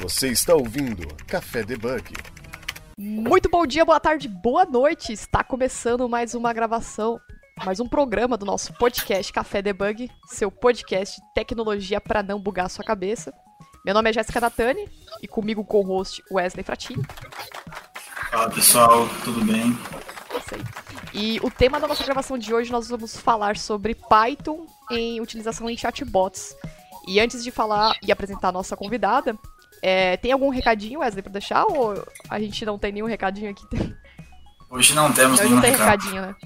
Você está ouvindo Café Debug. Muito bom dia, boa tarde, boa noite. Está começando mais uma gravação, mais um programa do nosso podcast Café Debug, seu podcast de tecnologia para não bugar a sua cabeça. Meu nome é Jéssica Natani e comigo com o host Wesley Fratini. Fala pessoal, tudo bem? Aí. E o tema da nossa gravação de hoje nós vamos falar sobre Python em utilização em chatbots. E antes de falar e apresentar a nossa convidada, é, tem algum recadinho, Wesley, pra deixar? Ou a gente não tem nenhum recadinho aqui? Hoje não temos Hoje nenhum não tem recadinho, né?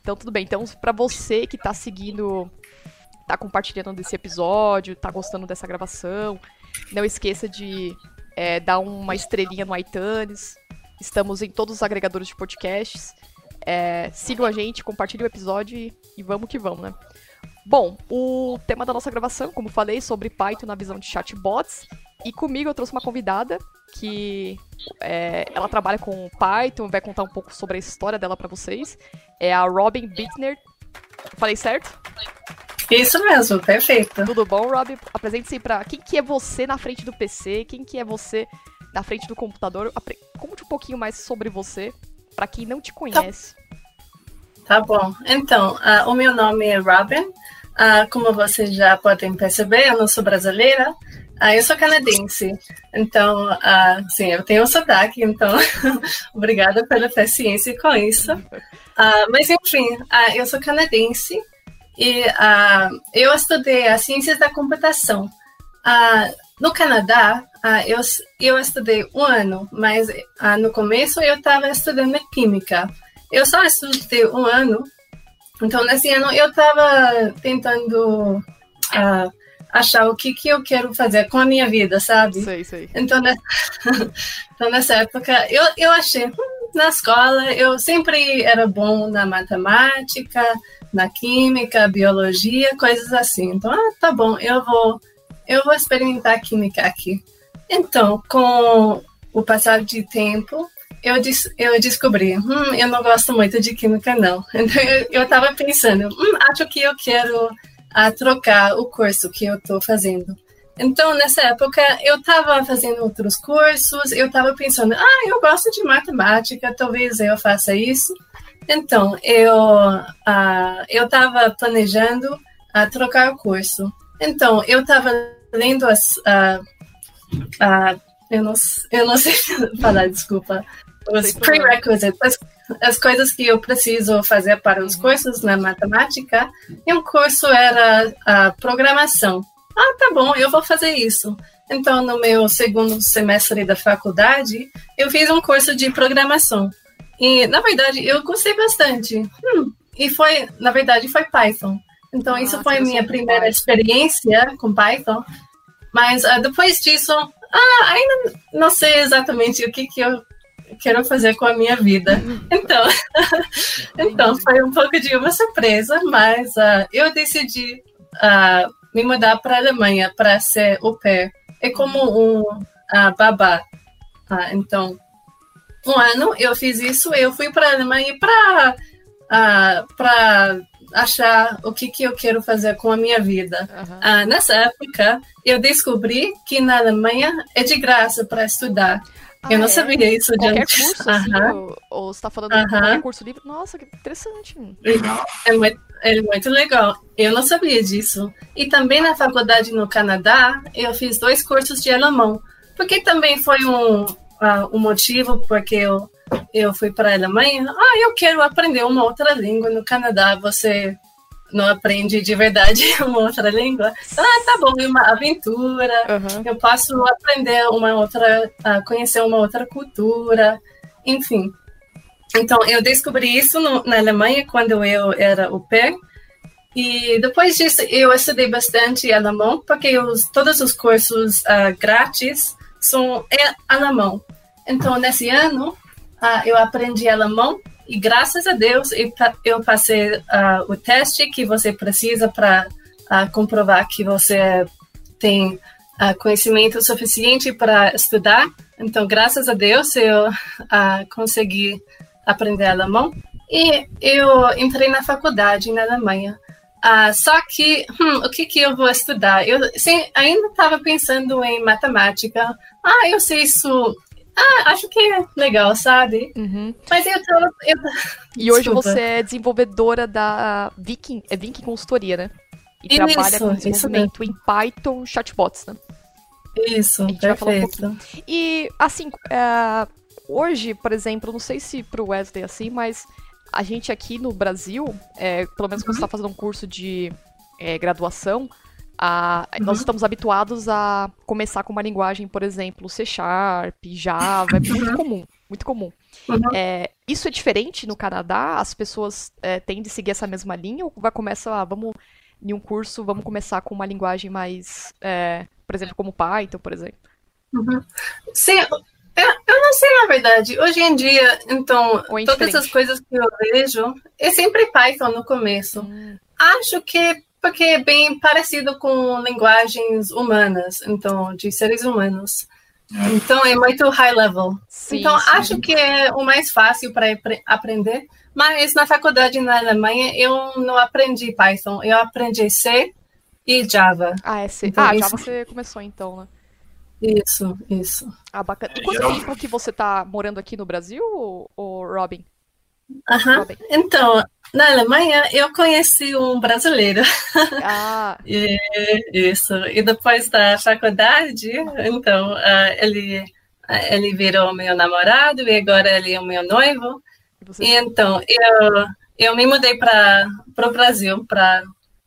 Então tudo bem. Então, pra você que tá seguindo, tá compartilhando desse episódio, tá gostando dessa gravação, não esqueça de é, dar uma estrelinha no iTunes. Estamos em todos os agregadores de podcasts. É, sigam a gente, compartilhem o episódio e, e vamos que vamos, né? Bom, o tema da nossa gravação, como falei, sobre Python na visão de chatbots. E comigo eu trouxe uma convidada que é, ela trabalha com Python, vai contar um pouco sobre a história dela pra vocês. É a Robin Bittner. Falei certo? Isso mesmo, perfeito. Tudo bom, Robin? Apresente-se pra quem que é você na frente do PC, quem que é você na frente do computador. Apre- Conte um pouquinho mais sobre você, pra quem não te conhece. Tá bom. Então, ah, o meu nome é Robin. Ah, como vocês já podem perceber, eu não sou brasileira. Ah, eu sou canadense. Então, ah, sim, eu tenho um sotaque, então obrigada pela paciência com isso. Ah, mas, enfim, ah, eu sou canadense e ah, eu estudei as ciências da computação. Ah, no Canadá, ah, eu, eu estudei um ano, mas no começo eu estava estudando química. Eu só estudei um ano, então nesse ano eu estava tentando achar o que, que eu quero fazer com a minha vida, sabe? Sei, sei. Então, ne- então, nessa época, eu, eu achei, hum, na escola, eu sempre era bom na matemática, na química, biologia, coisas assim. Então, ah, tá bom, eu vou, eu vou experimentar química aqui. Então, com o passar de tempo, eu, des- eu descobri, hum, eu não gosto muito de química, não. Então, eu estava pensando, hum, acho que eu quero ah, trocar o curso que eu estou fazendo. Então, nessa época, eu estava fazendo outros cursos, eu estava pensando, ah, eu gosto de matemática, talvez eu faça isso. Então, eu eu estava planejando ah, trocar o curso. Então, eu estava lendo as... ah, ah, eu, não, eu não sei falar, desculpa. Os prerequisites, as, as coisas que eu preciso fazer para os cursos na matemática. E um curso era a programação. Ah, tá bom, eu vou fazer isso. Então, no meu segundo semestre da faculdade, eu fiz um curso de programação. E, na verdade, eu gostei bastante. Hum, e foi, na verdade, foi Python. Então, Ah, isso foi minha primeira Python. experiência com Python. Mas ah, depois disso, ah, ainda não sei exatamente o que, que eu quero fazer com a minha vida. Então, então foi um pouco de uma surpresa, mas ah, eu decidi ah, me mudar para a Alemanha para ser au pair. É como um ah, babá. Ah, então, um ano eu fiz isso, eu fui para a Alemanha para para achar o que, que eu quero fazer com a minha vida. Ah, nessa época, eu descobri que na Alemanha é de graça para estudar. Eu Ah, não é? sabia isso de Qualquer antes. curso, assim, Aham. ou, ou você tá falando de Aham. qualquer curso livre? Nossa, que interessante. É muito, é muito legal. Eu não sabia disso. E também na faculdade no Canadá, eu fiz dois cursos de alemão. Porque também foi um, ah, um motivo porque eu, eu fui para a Alemanha. Ah, eu quero aprender uma outra língua. No Canadá, você não aprende de verdade uma outra língua. Ah, tá bom, é uma aventura. Aham. Eu posso aprender uma outra, ah, conhecer uma outra cultura, enfim. Então, eu descobri isso no- na Alemanha quando eu era au pair. E depois disso, eu estudei bastante alemão, porque os, todos os cursos ah, grátis são em alemão. Então, nesse ano, ah, eu aprendi alemão e, graças a Deus, eu, pa- eu passei ah, o teste que você precisa para comprovar que você tem ah, conhecimento suficiente para estudar. Então, graças a Deus, eu ah, consegui aprender alemão. E eu entrei na faculdade na Alemanha. Uh, só que, hum, o que, que eu vou estudar? Eu sim, ainda estava pensando em matemática. Ah, eu sei isso. Ah, acho que é legal, sabe? Uhum. Mas eu tô. Eu... E hoje Desculpa. você é desenvolvedora da Viking, é Viking Consultoria, né? E isso, trabalha com desenvolvimento em Python chatbots, né? Isso, perfeito. Um e, assim, uh, hoje, por exemplo, não sei se pro Wesley é assim, mas a gente aqui no Brasil, é, pelo menos quando você está fazendo um curso de é, graduação, a, uhum. nós estamos habituados a começar com uma linguagem, por exemplo, C Sharp, Java, é muito uhum. comum, muito comum. Uhum. É, isso é diferente no Canadá? As pessoas é, tendem a seguir essa mesma linha ou vai começar, ah, vamos, em um curso, vamos começar com uma linguagem mais, é, por exemplo, como Python, por exemplo? Uhum. Sim, eu, eu não sei, na verdade. Hoje em dia, então, todas essas coisas que eu vejo, é sempre Python no começo. Hum. Acho que porque é bem parecido com linguagens humanas, então, de seres humanos. Então, é muito high level. Sim, então, sim. acho que é o mais fácil para aprender. Mas na faculdade na Alemanha, eu não aprendi Python. Eu aprendi C e Java. Ah, é C. Então, ah, Java você começou então, né? Isso, isso. Ah, bacana. É, Quanto tempo que você está morando aqui no Brasil, ou, Robin? Aham. Robin? Então, na Alemanha eu conheci um brasileiro. Ah. e, isso. E depois da faculdade, então, uh, ele, uh, ele virou meu namorado e agora ele é o meu noivo. Você... E então, eu, eu me mudei para o Brasil para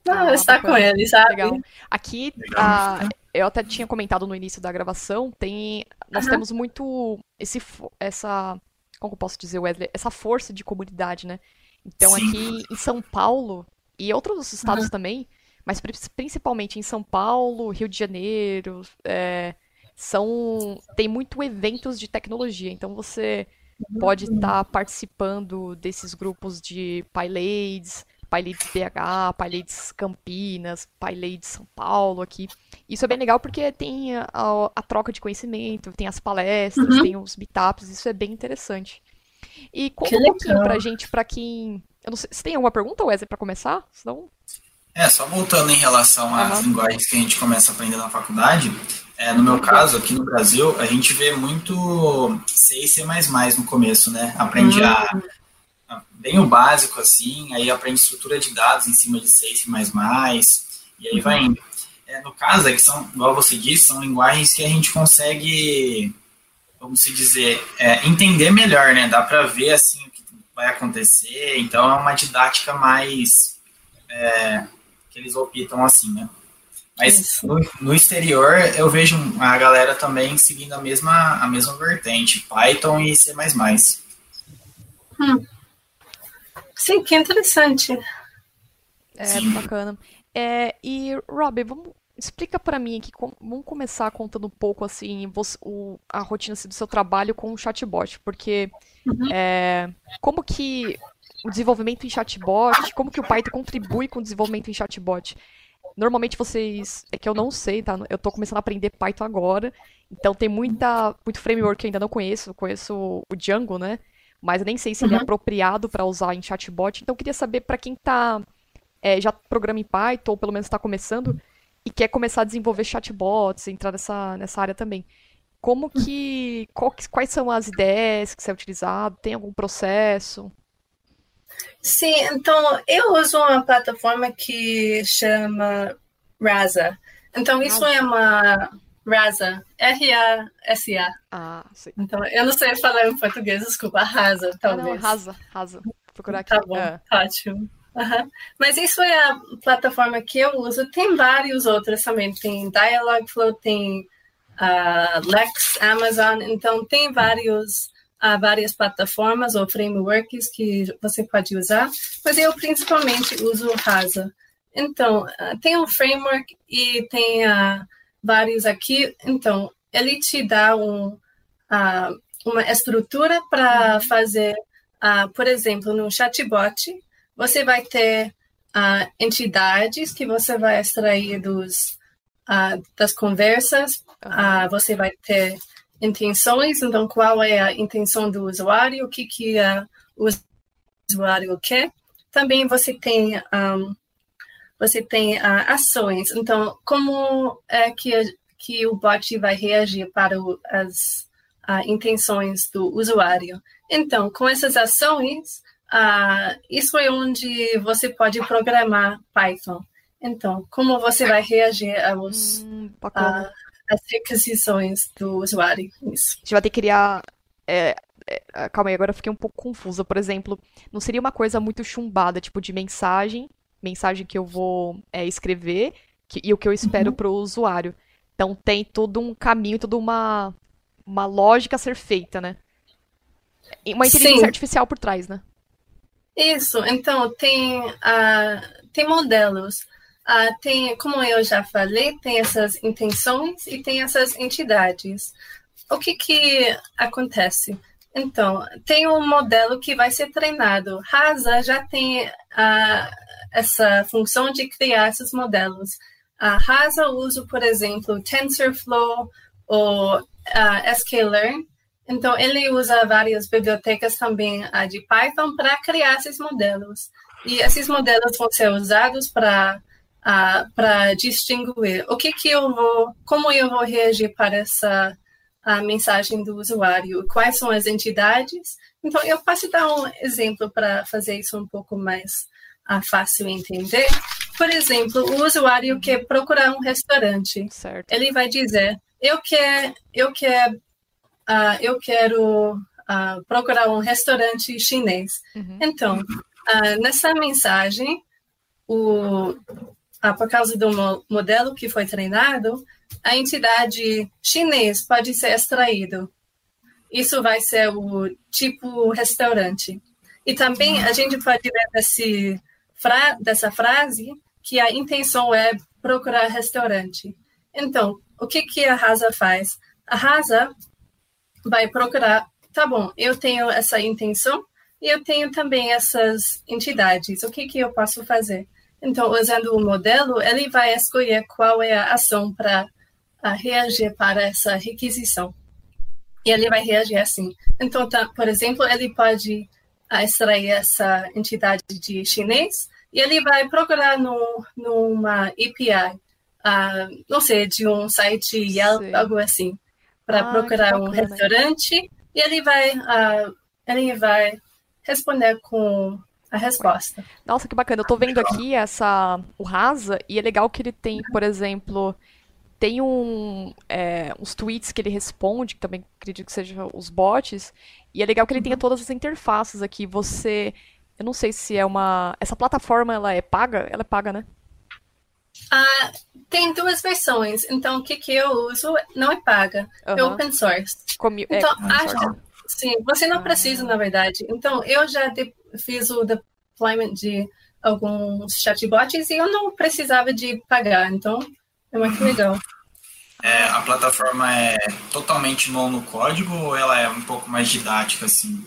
ah, estar com ele, sabe? Legal. Aqui, uh, eu até tinha comentado no início da gravação, tem nós uhum. temos muito esse essa como eu posso dizer, Wesley, essa força de comunidade, né? Então Sim. aqui em São Paulo e outros estados uhum. também, mas principalmente em São Paulo, Rio de Janeiro, é, são tem muito eventos de tecnologia. Então você pode estar uhum. tá participando desses grupos de PyLades, PyLades BH, PyLades Campinas, PyLades São Paulo aqui. Isso é bem legal porque tem a, a, a troca de conhecimento, tem as palestras, uhum. tem os meetups, isso é bem interessante. E conta um pouquinho pra gente, pra quem. Eu não sei, você tem alguma pergunta, Wesley, pra começar? Senão... É, só voltando em relação às uhum. linguagens que a gente começa a aprender na faculdade, é, no meu caso, aqui no Brasil, a gente vê muito C e C++ no começo, né? Aprende uhum. a bem o básico, assim, aí aprende estrutura de dados em cima de C++, e aí vai indo. É, no caso, é que são, igual você disse, são linguagens que a gente consegue, vamos se dizer, é, entender melhor, né? Dá para ver, assim, o que vai acontecer, então é uma didática mais, é, que eles optam assim, né? Mas no, no, exterior eu vejo a galera também seguindo a mesma, a mesma vertente, Python e C++. Hum. Sim, que interessante. É, Sim. bacana. É, e, Rob, vamos, explica para mim aqui, vamos começar contando um pouco, assim, você, o, a rotina assim, do seu trabalho com o chatbot, porque uhum. é, como que o desenvolvimento em chatbot, como que o Python contribui com o desenvolvimento em chatbot? Normalmente vocês, é que eu não sei, tá? Eu tô começando a aprender Python agora, então tem muita, muito framework que eu ainda não conheço, conheço o Django, né? mas eu nem sei se uhum. ele é uhum. apropriado para usar em chatbot. Então, eu queria saber para quem tá, é, já programa em Python, ou pelo menos está começando, e quer começar a desenvolver chatbots, entrar nessa, nessa área também. Como que. Qual, quais são as ideias que você é utilizado? Tem algum processo? Sim, então eu uso uma plataforma que chama Rasa. Então, isso ah. é uma Rasa, R-A-S-A. Ah, sim. Então, eu não sei falar em português, desculpa, Rasa, talvez. Ah, não, Rasa, Rasa. Vou procurar aqui. Tá bom, é. ótimo. Uhum. Mas isso é a plataforma que eu uso. Tem vários outros também. Tem Dialogflow, tem uh, Lex, Amazon. Então, tem vários, uh, várias plataformas ou frameworks que você pode usar. Mas eu principalmente uso o Rasa. Então, uh, tem um framework e tem vários aqui. Então, ele te dá um, uma estrutura para fazer, por exemplo, no chatbot, você vai ter uh, entidades que você vai extrair dos, das conversas, você vai ter intenções, então qual é a intenção do usuário, o que, que o usuário quer. Também você tem um, você tem uh, ações. Então, como é que, que o bot vai reagir para o, as uh, intenções do usuário? Então, com essas ações, uh, isso é onde você pode programar Python. Então, como você vai reagir aos, hum, às requisições do usuário? Isso. A gente vai ter que criar é, é, calma aí, agora eu fiquei um pouco confusa. Por exemplo, não seria uma coisa muito chumbada, tipo de mensagem mensagem que eu vou é, escrever que, e o que eu espero uhum. para o usuário. Então tem todo um caminho, toda uma, uma lógica a ser feita, né? Uma inteligência Sim. artificial por trás, né? Isso, então tem, uh, tem modelos. Uh, tem, como eu já falei, tem essas intenções e tem essas entidades. O que, que acontece? Então, tem um modelo que vai ser treinado. Rasa já tem uh, essa função de criar esses modelos. A Rasa usa, por exemplo, TensorFlow ou uh, sklearn. Então, ele usa várias bibliotecas também uh, de Python para criar esses modelos. E esses modelos vão ser usados para uh, para distinguir o que que eu vou, como eu vou reagir para essa a mensagem do usuário, quais são as entidades. Então, eu posso dar um exemplo para fazer isso um pouco mais uh, fácil entender. Por exemplo, o usuário quer procurar um restaurante. Certo. Ele vai dizer: eu quero, eu quero, uh, eu quero uh, procurar um restaurante chinês. Uhum. Então, nessa mensagem, o, por causa do modelo que foi treinado, a entidade chinês pode ser extraído. Isso vai ser o tipo restaurante. E também a gente pode ver desse, fra dessa frase que a intenção é procurar restaurante. Então, o que, que a Rasa faz? A Rasa vai procurar, tá bom, eu tenho essa intenção e eu tenho também essas entidades. O que, que eu posso fazer? Então, usando o modelo, ele vai escolher qual é a ação para reagir para essa requisição. E ele vai reagir assim. Então, tá, por exemplo, ele pode extrair essa entidade de chinês e ele vai procurar no, numa API, uh, não sei, de um site Yelp, Sim. algo assim, para procurar um restaurante e ele vai, uh, ele vai responder com a resposta. Nossa, que bacana. Eu tô vendo aqui essa o Rasa e é legal que ele tem, por exemplo, tem um, é, uns tweets que ele responde, que também acredito que sejam os bots, e é legal que ele tenha uhum. todas as interfaces aqui. Você, eu não sei se é uma, essa plataforma ela é paga? Ela é paga, né? Ah, tem duas versões. Então, o que, que eu uso não é paga, uhum. é open source. Comi é, então, é, acho, sim, você não precisa, na verdade. Então, eu já fiz o deployment de alguns chatbots e eu não precisava de pagar. Então, é muito legal. É, a plataforma é totalmente monocódigo ou ela é um pouco mais didática, assim?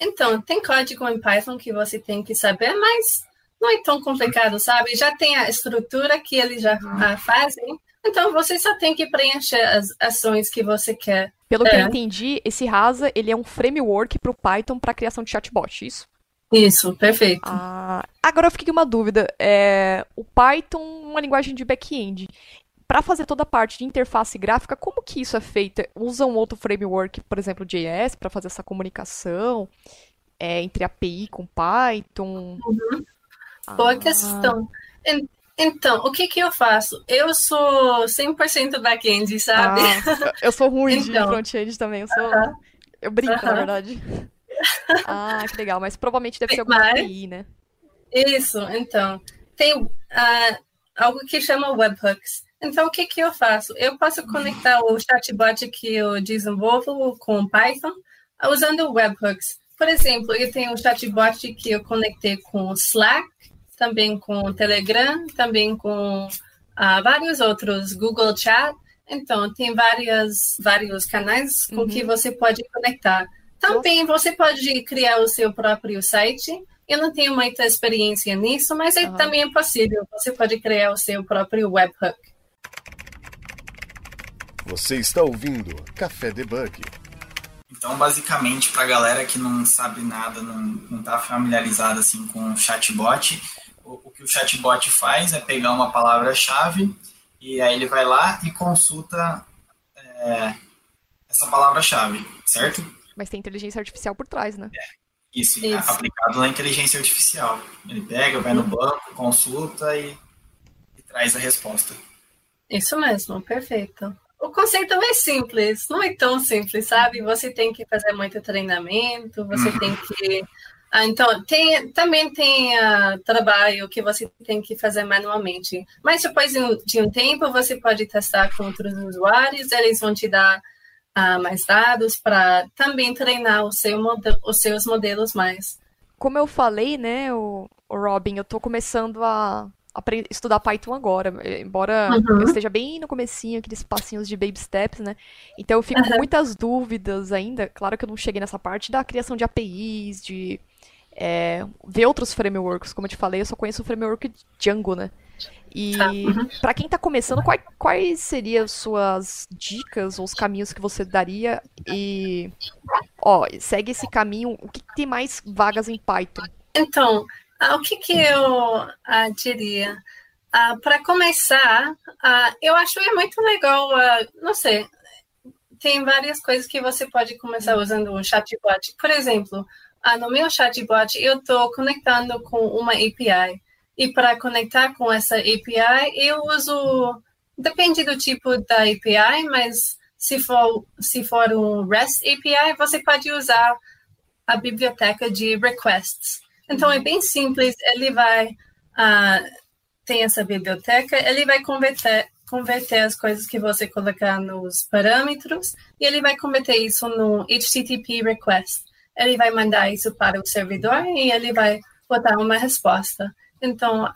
Então, tem código em Python que você tem que saber, mas não é tão complicado, sabe? Já tem a estrutura que eles já uhum. fazem, então você só tem que preencher as ações que você quer. Pelo é. que eu entendi, esse Rasa ele é um framework para o Python para criação de chatbot, isso? Isso, perfeito. Ah, agora eu fiquei com uma dúvida. É, o Python é uma linguagem de back-end. Para fazer toda a parte de interface gráfica, como que isso é feito? Usa um outro framework, por exemplo, JS, para fazer essa comunicação é, entre API com Python? Uhum. Boa ah. questão. Então, o que que eu faço? Eu sou 100% back-end, sabe? Ah, eu sou ruim então, de front-end também, eu sou... Uh -huh. Eu brinco, uh -huh. na verdade. Ah, que legal. Mas provavelmente deve ser alguma Mas, API, né? Isso, então. Tem uh, algo que chama webhooks. Então, o que, que eu faço? Eu posso conectar o chatbot que eu desenvolvo com Python usando webhooks. Por exemplo, eu tenho um chatbot que eu conectei com Slack, também com Telegram, também com uh, vários outros, Google Chat. Então, tem várias, vários canais com uhum. que você pode conectar. Também você pode criar o seu próprio site. Eu não tenho muita experiência nisso, mas uhum. também é possível. Você pode criar o seu próprio webhook. Você está ouvindo Café Debug. Então, basicamente, para a galera que não sabe nada, não está familiarizada assim, com chatbot, o, o que o chatbot faz é pegar uma palavra-chave e aí ele vai lá e consulta é, essa palavra-chave, certo? Mas tem inteligência artificial por trás, né? É. Isso, Isso. aplicado na inteligência artificial. Ele pega, vai no banco, consulta e, e traz a resposta. Isso mesmo, perfeito. O conceito é simples, não é tão simples, sabe? Você tem que fazer muito treinamento, você uhum. tem que. Ah, então, tem, também tem uh, trabalho que você tem que fazer manualmente. Mas depois de um, tempo, você pode testar com outros usuários, eles vão te dar uh, mais dados para também treinar o seu os seus modelos mais. Como eu falei, né, o, o Robin, eu estou começando a estudar Python agora, embora uhum. eu esteja bem no comecinho, aqueles passinhos de baby steps, né? Então eu fico uhum. com muitas dúvidas ainda. Claro que eu não cheguei nessa parte da criação de APIs, de é, ver outros frameworks. Como eu te falei, eu só conheço o framework Django, né? E tá, uhum. para quem está começando, quais, quais seriam suas dicas ou os caminhos que você daria? E, ó, segue esse caminho. O que, que tem mais vagas em Python? Então, ah, o que, que eu ah, diria? Ah, para começar, ah, eu acho é muito legal, ah, não sei, tem várias coisas que você pode começar usando o chatbot. Por exemplo, ah, no meu chatbot eu estou conectando com uma API. E para conectar com essa API, eu uso, depende do tipo da API, mas se for, se for um REST API, você pode usar a biblioteca de requests. Então é bem simples, ele vai uh, tem essa biblioteca, ele vai converter converter as coisas que você colocar nos parâmetros e ele vai converter isso no HTTP request. Ele vai mandar isso para o servidor e ele vai botar uma resposta. Então,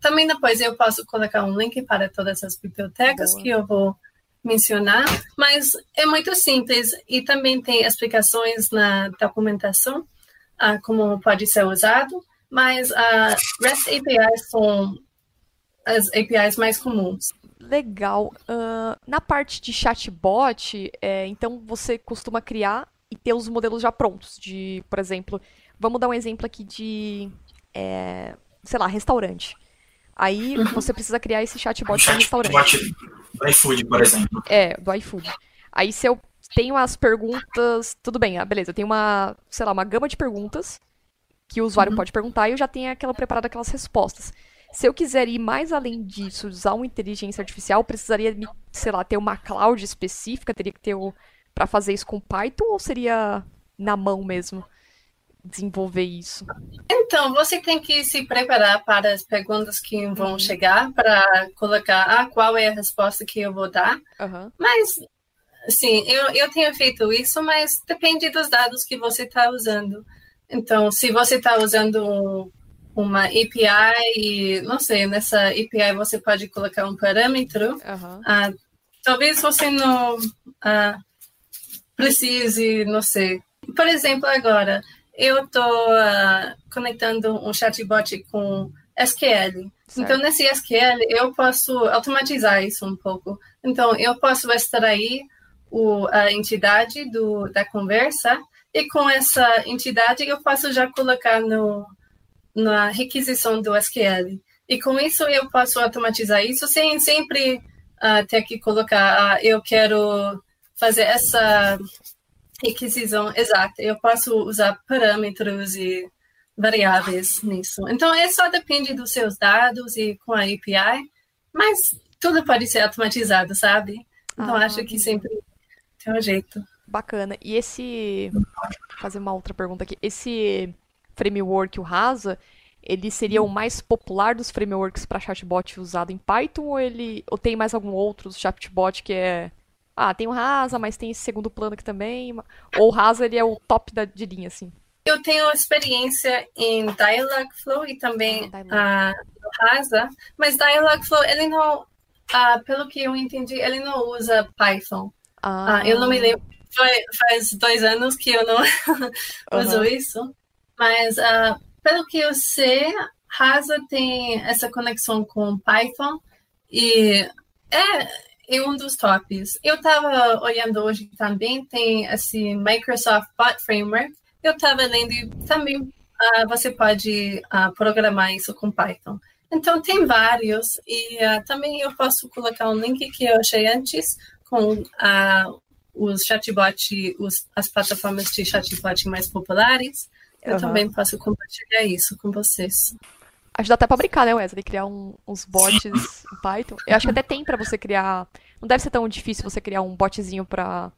também depois eu posso colocar um link para todas as bibliotecas Boa. que eu vou mencionar, mas é muito simples e também tem explicações na documentação uh, como pode ser usado, mas uh, REST APIs são as APIs mais comuns. Legal. Uh, na parte de chatbot, é, então você costuma criar e ter os modelos já prontos. De, por exemplo, vamos dar um exemplo aqui de é, sei lá, restaurante. Aí uhum. você precisa criar esse chatbot para restaurante. Chatbot do iFood, por exemplo. É, do iFood. Aí se eu tenho as perguntas, tudo bem, ah, beleza, eu tenho uma, sei lá, uma gama de perguntas que o usuário uhum. pode perguntar e eu já tenho aquela preparada aquelas respostas. Se eu quiser ir mais além disso, usar uma inteligência artificial, precisaria, sei lá, ter uma cloud específica, teria que ter o para fazer isso com Python ou seria na mão mesmo? desenvolver isso? Então, você tem que se preparar para as perguntas que vão uhum. chegar, para colocar ah, qual é a resposta que eu vou dar. Uhum. Mas, sim, eu, eu tenho feito isso, mas depende dos dados que você está usando. Então, se você está usando um, uma API, não sei, nessa API você pode colocar um parâmetro, uhum. ah, talvez você não ah, precise, não sei. Por exemplo, agora, eu estou uh, ah, conectando um chatbot com SQL. Certo. Então, nesse SQL, eu posso automatizar isso um pouco. Então, eu posso extrair o, a entidade do, da conversa e com essa entidade eu posso já colocar no, na requisição do SQL. E com isso eu posso automatizar isso sem sempre uh, ter que colocar, uh, eu quero fazer essa requisição exata. Eu posso usar parâmetros e variáveis nisso. Então, é só depende dos seus dados e com a API, mas tudo pode ser automatizado, sabe? Então, ah, acho que sempre tem um jeito. Bacana. E esse. Vou fazer uma outra pergunta aqui. Esse framework, o Rasa, ele seria o mais popular dos frameworks para chatbot usado em Python ou ele ou tem mais algum outro chatbot que é ah, tem o Rasa, mas tem esse segundo plano aqui também. Ou o Rasa, ele é o top da, de linha, assim. Eu tenho experiência em Dialogflow e também ah, Rasa, mas Dialogflow, ele não, ah, pelo que eu entendi, ele não usa Python. Ah. ah eu não me lembro, foi, faz dois anos que eu não uso uhum. isso, mas ah, pelo que eu sei, Rasa tem essa conexão com Python e é, é um dos tops. Eu estava olhando hoje também, tem esse Microsoft Bot Framework. Eu estava lendo e também uh, você pode uh, programar isso com Python. Então, tem vários, e uh, também eu posso colocar um link que eu achei antes com os chatbot, os, as plataformas de chatbot mais populares. Eu uhum. também posso compartilhar isso com vocês. Acho que dá até pra brincar, né, Wesley? Criar um, uns bots em Python. Eu acho que até tem pra você criar. Não deve ser tão difícil você criar um botzinho pra.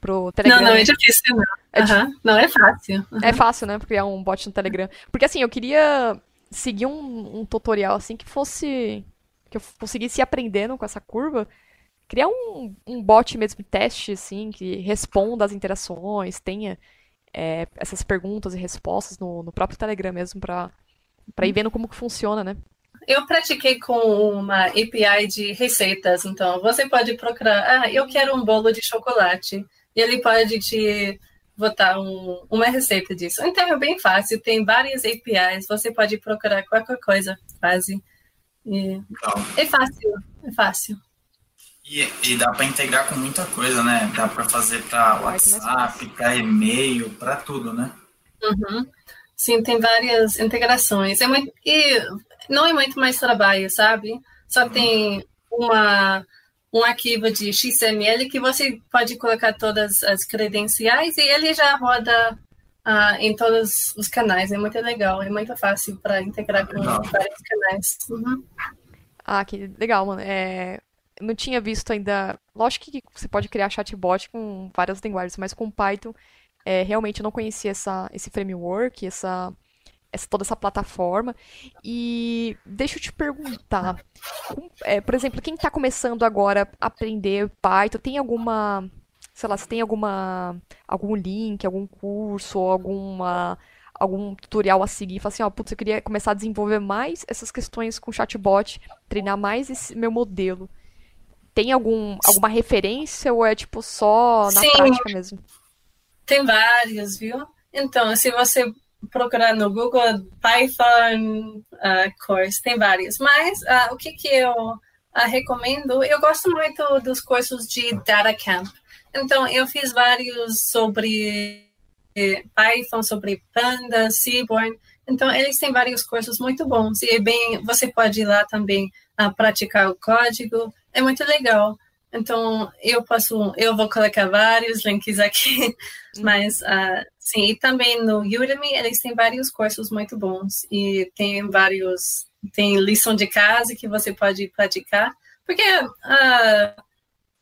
Pro Telegram. Não, não é difícil, não. É uhum. Não, é fácil. Uhum. É fácil, né? Criar um bot no Telegram. Porque assim, eu queria seguir um, um tutorial assim que fosse. que eu conseguisse ir aprendendo com essa curva. Criar um, um bot mesmo, teste, assim, que responda as interações, tenha é, essas perguntas e respostas no, no próprio Telegram mesmo pra para ir vendo como que funciona, né? Eu pratiquei com uma API de receitas, então você pode procurar, ah, eu quero um bolo de chocolate, e ele pode te botar um, uma receita disso. Então é bem fácil, tem várias APIs, você pode procurar qualquer coisa, quase. E é fácil, é fácil. E, e dá para integrar com muita coisa, né? Dá para fazer para WhatsApp, para e-mail, para tudo, né? Uhum. Sim, tem várias integrações. É muito, e não é muito mais trabalho, sabe? Só tem uma, um arquivo de XML que você pode colocar todas as credenciais e ele já roda uh, em todos os canais. É muito legal, é muito fácil para integrar com legal. vários canais. Uhum. Ah, que legal, mano. É, não tinha visto ainda. Lógico que você pode criar chatbot com várias linguagens, mas com Python é, realmente eu não conhecia essa, esse framework, essa, essa, toda essa plataforma. E deixa eu te perguntar, é, por exemplo, quem está começando agora a aprender Python, tem alguma, sei lá, se tem alguma, algum link, algum curso, alguma algum tutorial a seguir, falar assim, ó, putz, eu queria começar a desenvolver mais essas questões com chatbot, treinar mais esse meu modelo. Tem algum, alguma referência ou é tipo só na Sim. prática mesmo? Tem vários, viu? Então, se você procurar no Google Python uh, course, tem vários. Mas uh, o que, que eu uh, recomendo? Eu gosto muito dos cursos de Data Camp. Então, eu fiz vários sobre Python, sobre Panda, Seaborn. Então, eles têm vários cursos muito bons. E é bem, você pode ir lá também praticar o código. É muito legal. Então, eu posso, eu vou colocar vários links aqui, mas uh, sim, e também no Udemy eles têm vários cursos muito bons e tem vários, tem lição de casa que você pode praticar, porque a,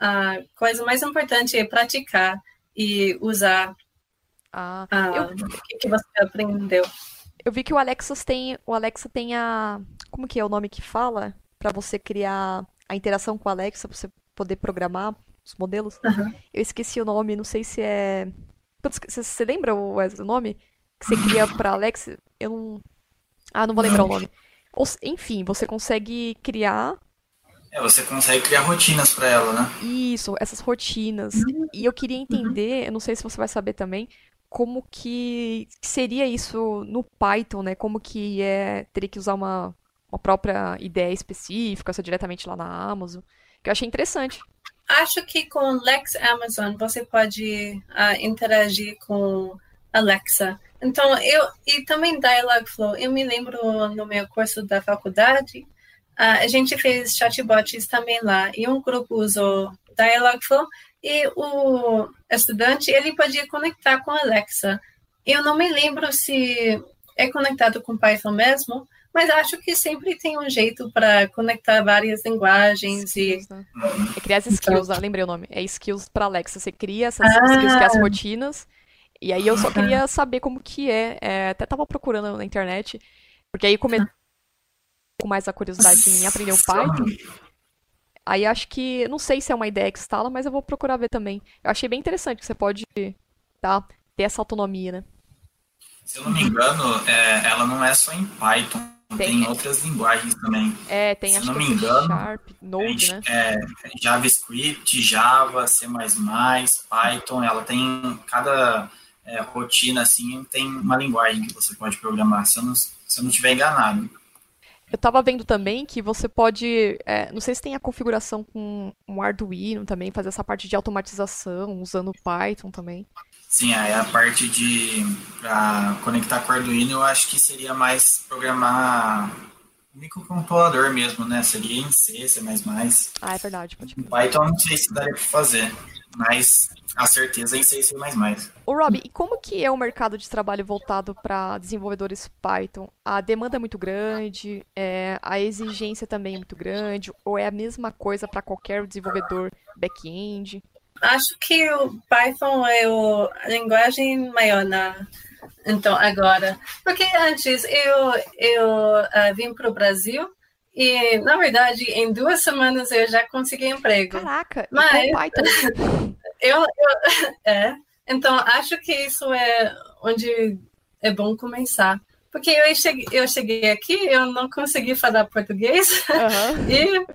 a coisa mais importante é praticar e usar ah, uh, eu... o que, você aprendeu. Eu vi que o Alexa tem, o Alexa tem a, como que é o nome que fala para você criar a interação com o Alexa, você poder programar os modelos. Uhum. Eu esqueci o nome, não sei se é. Você, você lembra o, o nome? Que você cria para Alex? Eu não. Ah, não vou lembrar o nome. Ou, enfim, você consegue criar. É, você consegue criar rotinas para ela, né? Isso, essas rotinas. Uhum. E eu queria entender, eu não sei se você vai saber também, como que seria isso no Python, né? Como que é teria que usar uma, uma própria ideia específica, se diretamente lá na Amazon que eu achei interessante. Acho que com Lex Amazon você pode uh, interagir com Alexa. Então, eu e também Dialogflow. Eu me lembro no meu curso da faculdade, uh, a gente fez chatbots também lá e um grupo usou Dialogflow e o estudante ele podia conectar com Alexa. Eu não me lembro se é conectado com Python mesmo, mas acho que sempre tem um jeito para conectar várias linguagens skills, e. Né? É criar as skills, então... lembrei o nome. É skills para Alexa. Você cria essas ah. skills que é as rotinas. E aí eu só queria saber como que é. é até tava procurando na internet. Porque aí come... com mais a curiosidade em aprender o Python. Aí acho que. Não sei se é uma ideia que instala, mas eu vou procurar ver também. Eu achei bem interessante que você pode tá, ter essa autonomia, né? Se eu não me engano, é, ela não é só em Python. Tem, tem outras linguagens também. É, tem Se não me engano, Sharp, Node, né? É, JavaScript, Java, C++, Python, ela tem cada é, rotina assim, tem uma linguagem que você pode programar, se eu não, se eu não estiver enganado. Eu estava vendo também que você pode, é, não sei se tem a configuração com um Arduino também, fazer essa parte de automatização usando Python também. Sim, aí a parte de para conectar com o Arduino, eu acho que seria mais programar microcontrolador mesmo, né? Seria em C, C++. Ah, é verdade. Pode Python não sei se daria para fazer, mas a certeza é em C e C++. O Rob, e como que é o mercado de trabalho voltado para desenvolvedores Python? A demanda é muito grande, é, a exigência também é muito grande, ou é a mesma coisa para qualquer desenvolvedor back-end? Acho que o Python é o, a linguagem maior na, então agora. Porque antes eu, eu uh, vim para o Brasil e, na verdade, em duas semanas eu já consegui emprego. Caraca, mas Python. eu, eu, é, então acho que isso é onde é bom começar. Porque eu cheguei, eu cheguei aqui, eu não consegui falar português uhum. e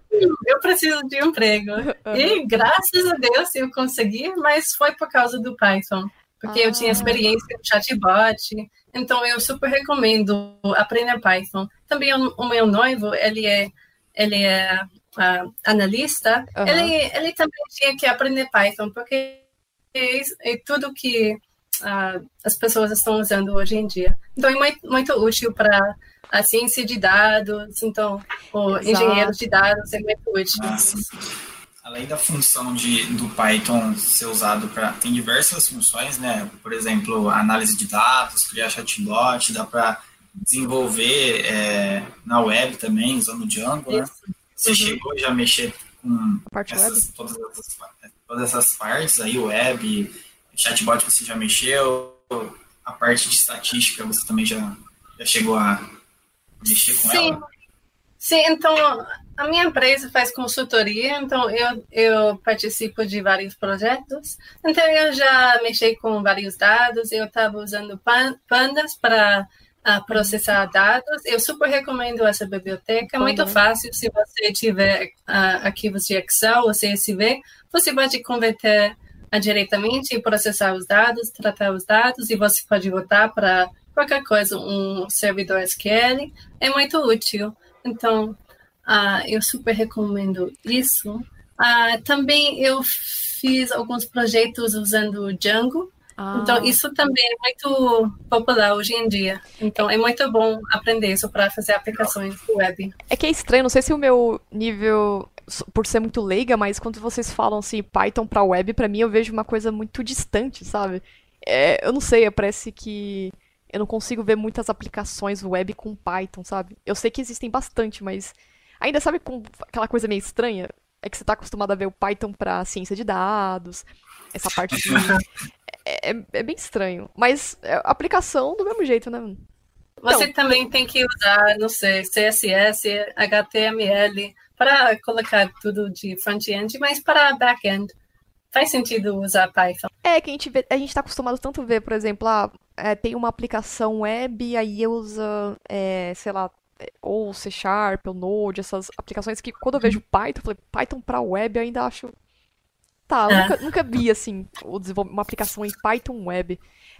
eu preciso de emprego. Uhum. E graças a Deus eu consegui, mas foi por causa do Python. Porque eu tinha ah. experiência com chatbot, então eu super recomendo aprender Python. Também o meu noivo, ele é, ele é uh, analista, uhum. ele, ele também tinha que aprender Python, porque é tudo que uh, as pessoas estão usando hoje em dia. Então, é muito, muito útil para a ciência de dados, então, o engenheiro de dados é muito útil. Nossa. Além da função de, do Python ser usado para. Tem diversas funções, né? Por exemplo, análise de dados, criar chatbot, dá para desenvolver é, na web também, usando Django, né? Você uhum. chegou já a mexer com essas, todas, essas, todas essas partes aí, web, chatbot você já mexeu, a parte de estatística você também já, já chegou a mexer com Sim. ela? Sim, então a minha empresa faz consultoria, então eu, eu participo de vários projetos. Então eu já mexi com vários dados, eu estava usando Pandas para uh, processar dados. Eu super recomendo essa biblioteca, é muito uhum. fácil. Se você tiver uh, arquivos de Excel ou CSV, você pode converter diretamente e processar os dados, tratar os dados, e você pode voltar para qualquer coisa, um servidor SQL, é muito útil. Então, uh, eu super recomendo isso. Uh, também eu fiz alguns projetos usando Django, ah. Então, isso também é muito popular hoje em dia. Então, é muito bom aprender isso para fazer aplicações web. É que é estranho, não sei se o meu nível por ser muito leiga, mas quando vocês falam assim, Python para web, para mim eu vejo uma coisa muito distante, sabe? É, eu não sei, parece que eu não consigo ver muitas aplicações web com Python, sabe? Eu sei que existem bastante, mas ainda sabe com aquela coisa meio estranha? É que você está acostumado a ver o Python para ciência de dados, essa parte de... é, é, é, bem estranho. Mas é aplicação do mesmo jeito, né? Você então, também tem que usar, não sei, CSS, HTML para colocar tudo de front-end, mas para back-end faz sentido usar Python. É que a gente vê, a gente está acostumado tanto a ver, por exemplo, ah, é, tem uma aplicação web, aí usa, é, sei lá, ou C Sharp, ou Node, essas aplicações que quando eu vejo Python, eu falei, Python para web eu ainda acho. Tá, é. nunca, nunca vi assim, uma aplicação em Python web.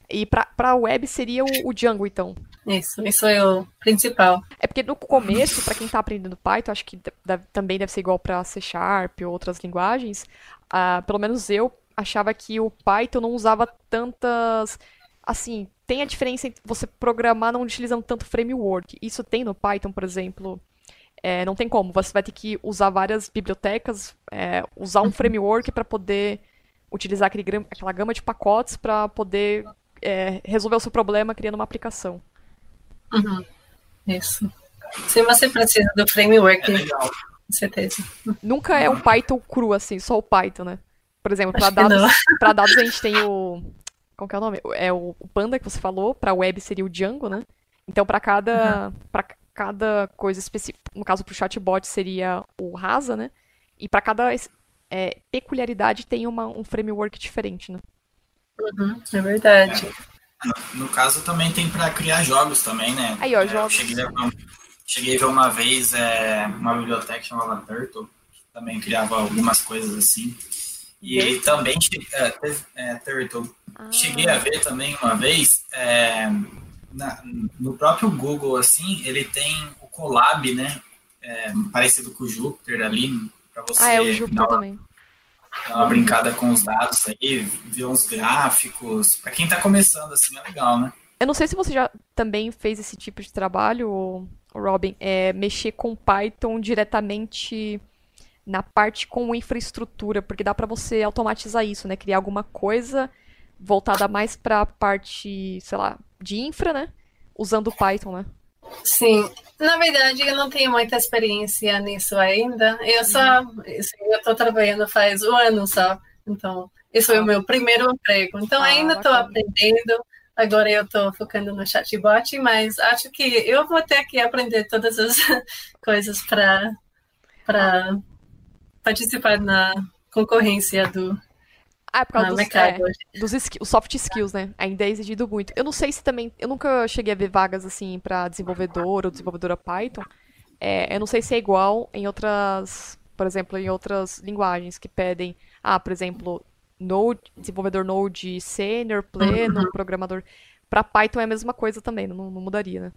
E para web seria o, o Django, então. Isso, isso é o principal. Porque no começo, para quem está aprendendo Python, acho que deve, também deve ser igual para C Sharp ou outras linguagens. Uh, pelo menos eu achava que o Python não usava tantas. Assim, tem a diferença entre você programar não utilizando tanto framework. Isso tem no Python, por exemplo. É, não tem como. Você vai ter que usar várias bibliotecas, é, usar um uhum. framework para poder utilizar aquele, aquela gama de pacotes para poder é, resolver o seu problema criando uma aplicação. Uhum. Isso. Se você precisa do framework, é com certeza. Nunca é um Python cru, assim, só o Python, né? Por exemplo, para dados, dados a gente tem o. Qual que é o nome? É o, Panda que você falou, para web seria o Django, né? Então, para cada, uhum. Pra cada coisa específica, no caso, para o chatbot seria o Rasa, né? E para cada é, peculiaridade tem uma, um framework diferente, né? Uhum, é verdade. É, no, caso, também tem para criar jogos também, né? Aí, ó, é, jogos. Cheguei a, cheguei a ver uma vez é, uma biblioteca chamada Turtle, que também criava algumas coisas assim. E ele também, é, é, Turtle, ah. cheguei a ver também uma vez, é, na, no próprio Google, assim, ele tem o Colab, né? É, parecido com o Jupyter ali, para você... Ah, é o Jupyter também dar uma brincada com os dados aí, ver uns gráficos. Para quem está começando, assim, é legal, né? Eu não sei se você já também fez esse tipo de trabalho, Robin, é mexer com Python diretamente na parte com infraestrutura, porque dá para você automatizar isso, né? Criar alguma coisa voltada mais para a parte, sei lá, de infra, né? Usando Python, né? Sim, na verdade eu não tenho muita experiência nisso ainda. Eu só, uhum. eu estou trabalhando faz um ano só, então esse foi o meu primeiro emprego. Então ah, ainda estou aprendendo. Agora eu estou focando no chatbot, mas acho que eu vou ter que aprender todas as coisas para para participar na concorrência do ah, é por causa dos, é, dos soft skills, né? Ainda é exigido muito. Eu não sei se também. Eu nunca cheguei a ver vagas assim para desenvolvedor ou desenvolvedora Python. É, eu não sei se é igual em outras. Por exemplo, em outras linguagens que pedem. Ah, por exemplo, Node, desenvolvedor Node senior, pleno, uhum. programador. Para Python é a mesma coisa também, não, não mudaria, né?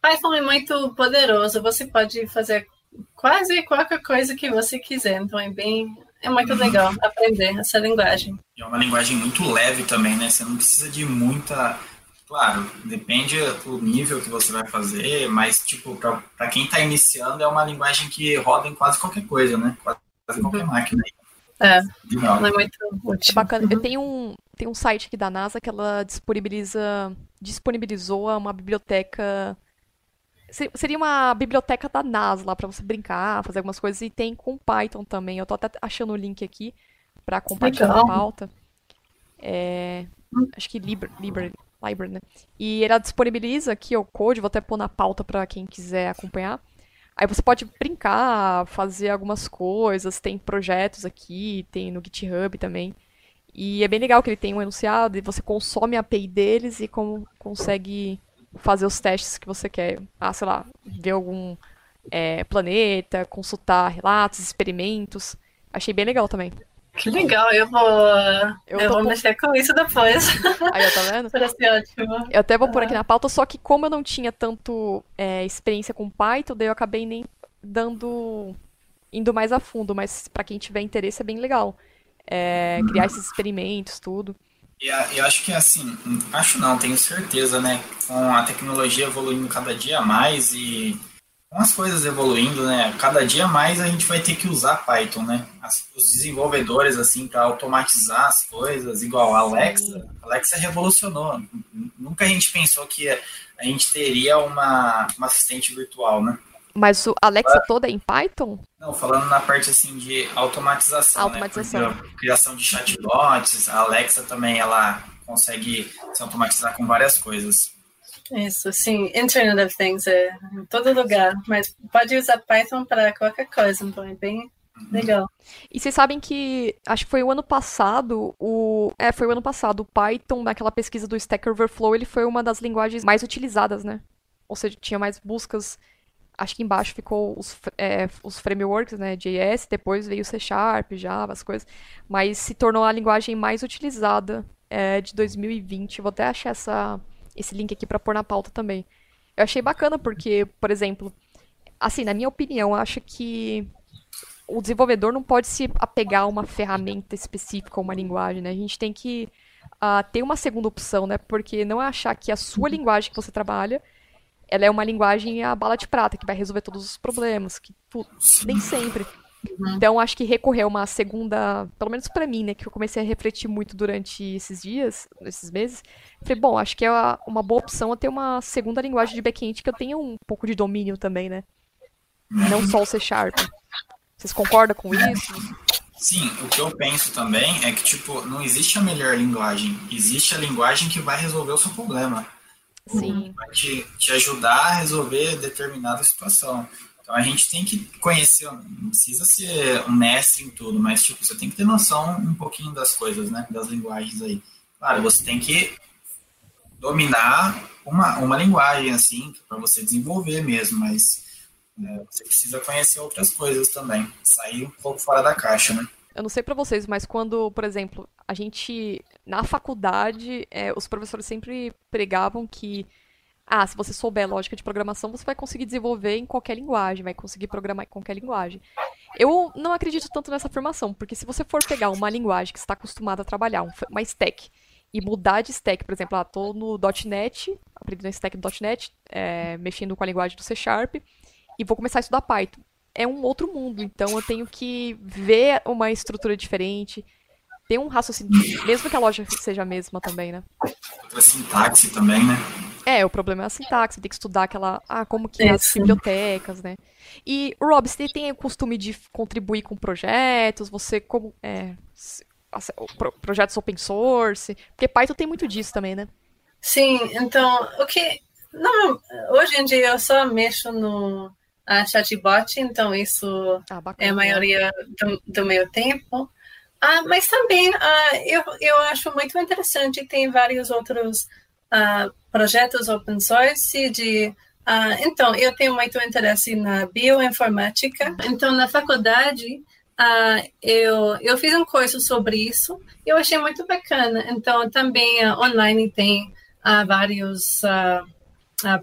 Python é muito poderoso, você pode fazer quase qualquer coisa que você quiser, então é bem é muito legal aprender essa linguagem. É uma linguagem muito leve também, né? Você não precisa de muita. Claro, depende do nível que você vai fazer, mas, tipo, para quem está iniciando, é uma linguagem que roda em quase qualquer coisa, né? Quase uhum. qualquer máquina. É, Legal. é muito útil. É bacana. Uhum. Eu tenho um, tem um site aqui da NASA que ela disponibiliza, disponibilizou uma biblioteca Seria uma biblioteca da NASA lá para você brincar, fazer algumas coisas. E tem com Python também. Eu tô até achando o link aqui para compartilhar Legal. na pauta. É, acho que Libre, Libre, Libre, né? E ela disponibiliza aqui o code, vou até pôr na pauta para quem quiser acompanhar. Aí você pode brincar, fazer algumas coisas, tem projetos aqui, tem no GitHub também. E é bem legal que ele tem um enunciado e você consome a API deles e com, consegue fazer os testes que você quer. Ah, sei lá, ver algum é, planeta, consultar relatos, experimentos. Achei bem legal também. Que legal, eu vou, eu, eu vou mexer com isso depois. Aí, tá vendo? Parece ótimo. Eu até vou pôr aqui na pauta, só que como eu não tinha tanto é, experiência com Python, daí eu acabei nem dando. indo mais a fundo, mas para quem tiver interesse é bem legal. É, criar esses experimentos, tudo. E eu acho que assim, acho não, tenho certeza, né? Com a tecnologia evoluindo cada dia mais e com as coisas evoluindo, né? Cada dia mais a gente vai ter que usar Python, né? As, os desenvolvedores, assim, para automatizar as coisas, igual a Alexa. A Alexa revolucionou. Nunca a gente pensou que a gente teria uma, uma assistente virtual, né? Mas o Alexa toda é em Python? Não, falando na parte assim de automatização, né? automatização. Né? criação de chatbots, a Alexa também ela consegue se automatizar com várias coisas. Isso, sim, Internet of Things é em todo lugar, mas pode usar Python para qualquer coisa, então é bem legal. E vocês sabem que, acho que foi o ano passado, o... É, foi o ano passado, o Python, naquela pesquisa do Stack Overflow, ele foi uma das linguagens mais utilizadas, né? Ou seja, tinha mais buscas acho que embaixo ficou os, é, os frameworks, né, JS, depois veio C Sharp, Java, as coisas, mas se tornou a linguagem mais utilizada é, de 2020. Vou até achar essa, esse link aqui para pôr na pauta também. Eu achei bacana porque, por exemplo, assim, na minha opinião, acho que o desenvolvedor não pode se apegar a uma ferramenta específica ou uma linguagem, né? A gente tem que uh, ter uma segunda opção, né? Porque não é achar que a sua linguagem que você trabalha ela é uma linguagem a bala de prata, que vai resolver todos os problemas, que nem sempre. Uhum. Então, acho que recorrer a uma segunda, pelo menos para mim, né, que eu comecei a refletir muito durante esses dias, esses meses, falei, bom, acho que é uma boa opção ter uma segunda linguagem de back-end que eu tenha um pouco de domínio também, né? Não só o C Sharp. Vocês concordam com isso? Sim, o que eu penso também é que, tipo, não existe a melhor linguagem. Existe a linguagem que vai resolver o seu problema. Sim. Vai te, te ajudar a resolver determinada situação. Então a gente tem que conhecer, não precisa ser um mestre em tudo, mas tipo, você tem que ter noção um pouquinho das coisas, né? Das linguagens aí. Claro, você tem que dominar uma, uma linguagem, assim, para você desenvolver mesmo, mas é, você precisa conhecer outras coisas também. Sair um pouco fora da caixa, né? Eu não sei para vocês, mas quando, por exemplo, a gente na faculdade, é, os professores sempre pregavam que ah, se você souber lógica de programação, você vai conseguir desenvolver em qualquer linguagem, vai conseguir programar em qualquer linguagem. Eu não acredito tanto nessa afirmação, porque se você for pegar uma linguagem que está acostumado a trabalhar, uma stack, e mudar de stack, por exemplo, ah, tô no .NET, aprendendo stack no .NET, é, mexendo com a linguagem do C Sharp, e vou começar a estudar Python. É um outro mundo, então eu tenho que ver uma estrutura diferente, ter um raciocínio, mesmo que a loja seja a mesma também, né? A sintaxe também, né? É, o problema é a sintaxe, tem que estudar aquela, ah, como que é as bibliotecas, né? E, Rob, você tem o costume de contribuir com projetos? Você como é, projetos open source? Porque Python tem muito disso também, né? Sim, então, o que. Não, hoje em dia eu só mexo no uh, chatbot, então isso ah, é a maioria do, do meu tempo. Uh, mas também uh, eu, eu acho muito interessante, tem vários outros uh, projetos open source de então, eu tenho muito interesse na bioinformática. Então, na faculdade, eu, eu fiz um curso sobre isso eu achei muito bacana. Então, também online tem vários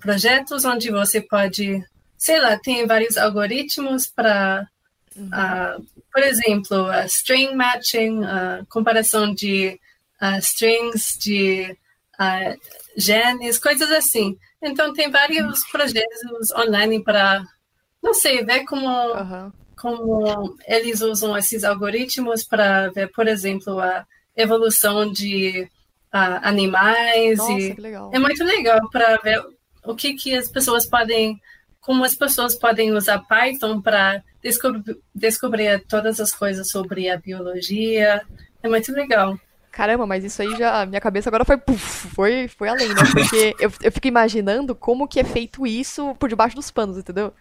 projetos onde você pode, sei lá, tem vários algoritmos para, por exemplo, string matching, comparação de strings de genes, coisas assim. Então, tem vários projetos online para, não sei, ver como, uhum. como eles usam esses algoritmos para ver, por exemplo, a evolução de uh, animais. Nossa, e É muito legal para ver o que, que as pessoas podem, como as pessoas podem usar Python para descobrir, descobrir todas as coisas sobre a biologia. É muito legal. Caramba, mas isso aí já. Minha cabeça agora foi. Puff, foi, foi além, né? Porque eu, eu fico imaginando como que é feito isso por debaixo dos panos, entendeu?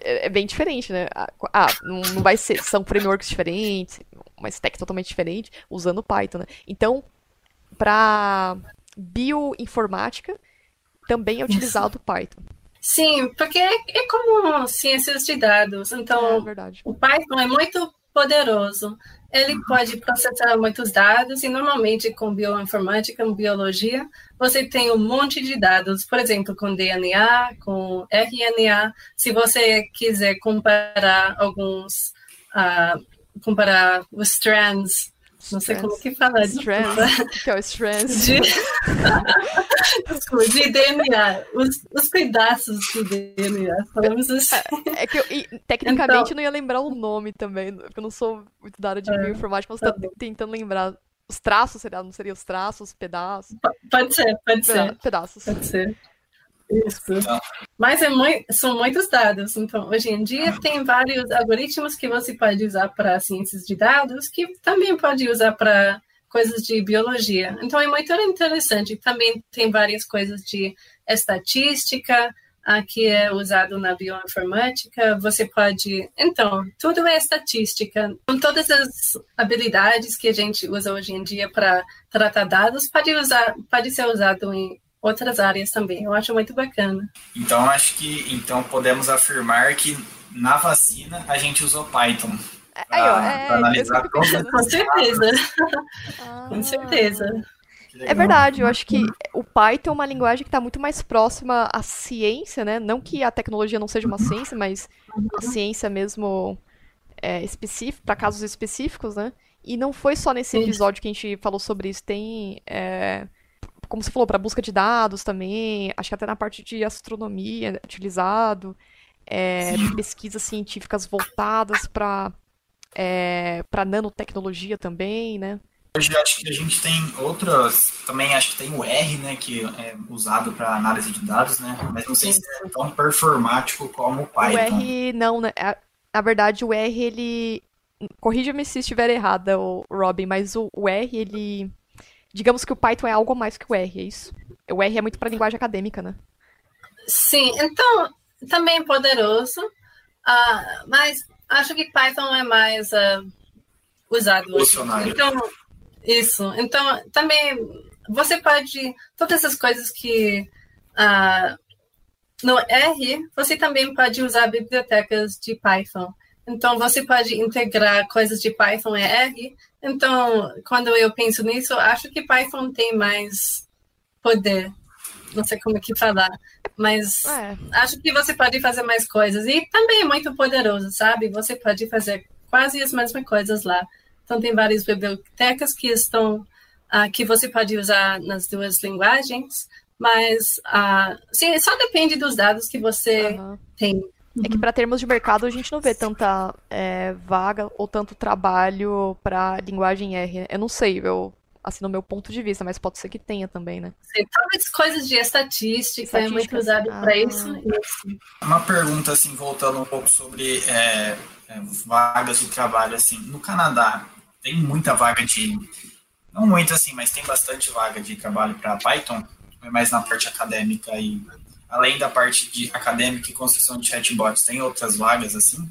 É, é bem diferente, né? Ah, não, não vai ser. São frameworks diferentes, uma stack totalmente diferente, usando Python, né? Então, para bioinformática, também é utilizado o Python. Sim, porque é, é, como ciências de dados. Então, é o Python é muito poderoso. Ele pode processar muitos dados e normalmente com bioinformática, com biologia, você tem um monte de dados, por exemplo, com DNA, com RNA. Se você quiser comparar alguns, uh, comparar os strands não sei como que fala. Strands. Que é o strands? De... De DNA. Os, os pedaços de DNA. Falamos assim. É, é que eu, e, tecnicamente então, não ia lembrar o nome também, porque eu não sou muito da área de é, bioinformática, mas tá tentando lembrar. Os traços, seria, não seria os traços, pedaços? Pode ser, pode ser. Pedaços. Pode ser. Isso. Mas é muito, são muitos dados. Então, hoje em dia, tem vários algoritmos que você pode usar para ciências de dados, que também pode usar para coisas de biologia. Então, é muito interessante. Também tem várias coisas de estatística, que é usado na bioinformática. Você pode. Então, tudo é estatística. Com todas as habilidades que a gente usa hoje em dia para tratar dados, pode, usar, pode ser usado em outras áreas também. Eu acho muito bacana. Então, acho que então podemos afirmar que na vacina a gente usou Python. Para é, analisar todas Com certeza. Ah. Com certeza. É verdade, eu acho que o Python é uma linguagem que está muito mais próxima à ciência, né? Não que a tecnologia não seja uma ciência, mas a ciência mesmo é, específica, para casos específicos, né? E não foi só nesse episódio que a gente falou sobre isso. Tem é, como você falou, para busca de dados também, acho que até na parte de astronomia é utilizado, é, pesquisas científicas voltadas para é, para nanotecnologia também, né? Hoje acho que a gente tem outras, também acho que tem o R, né, que é usado para análise de dados, né, mas não sei se é tão performático como o Python. O R não, né, na verdade o R ele, corrija-me se estiver errada, Robin, mas o R ele digamos que o Python é algo mais que o R, é isso? O R é muito para linguagem acadêmica, né? Sim, então também poderoso, uh, mas acho que Python é mais uh, usado hoje. Então, isso. Então, também você pode todas essas coisas que uh, no R, você também pode usar bibliotecas de Python. Então, você pode integrar coisas de Python e R. Então, quando eu penso nisso, acho que Python tem mais poder. Não sei como é que falar. Mas é. acho que você pode fazer mais coisas. E também é muito poderoso, sabe? Você pode fazer quase as mesmas coisas lá. Então, tem várias bibliotecas que estão uh, que você pode usar nas duas linguagens, mas uh, sim, só depende dos dados que você uhum. tem. É que para termos de mercado a gente não vê tanta é, vaga ou tanto trabalho para linguagem R. Eu não sei, eu assim, no meu ponto de vista, mas pode ser que tenha também, né? Sim, talvez coisas de estatística, estatística é muito usado ah. para isso, isso. Uma pergunta, assim, voltando um pouco sobre é, é, vagas de trabalho, assim, no Canadá, tem muita vaga de não muito assim, mas tem bastante vaga de trabalho para Python, é mais na parte acadêmica e além da parte de acadêmica e construção de chatbots, tem outras vagas assim?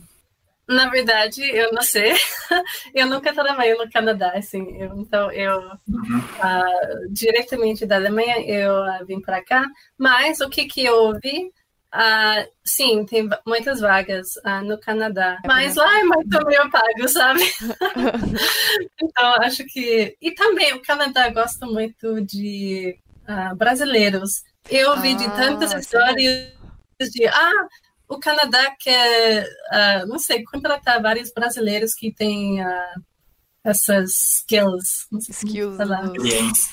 Na verdade, eu não sei. Eu nunca trabalhei no Canadá, assim. Eu, então, eu uhum. uh, diretamente da Alemanha eu uh, vim para cá. Mas o que que eu ouvi Uh, sim, tem muitas vagas uh, no Canadá, é mas lá é muito meio pago, sabe? então, acho que. E também o Canadá gosta muito de uh, brasileiros. Eu ouvi de tantas ah, histórias de. Ah, o Canadá quer, não sei, contratar vários brasileiros que têm essas skills. Skills.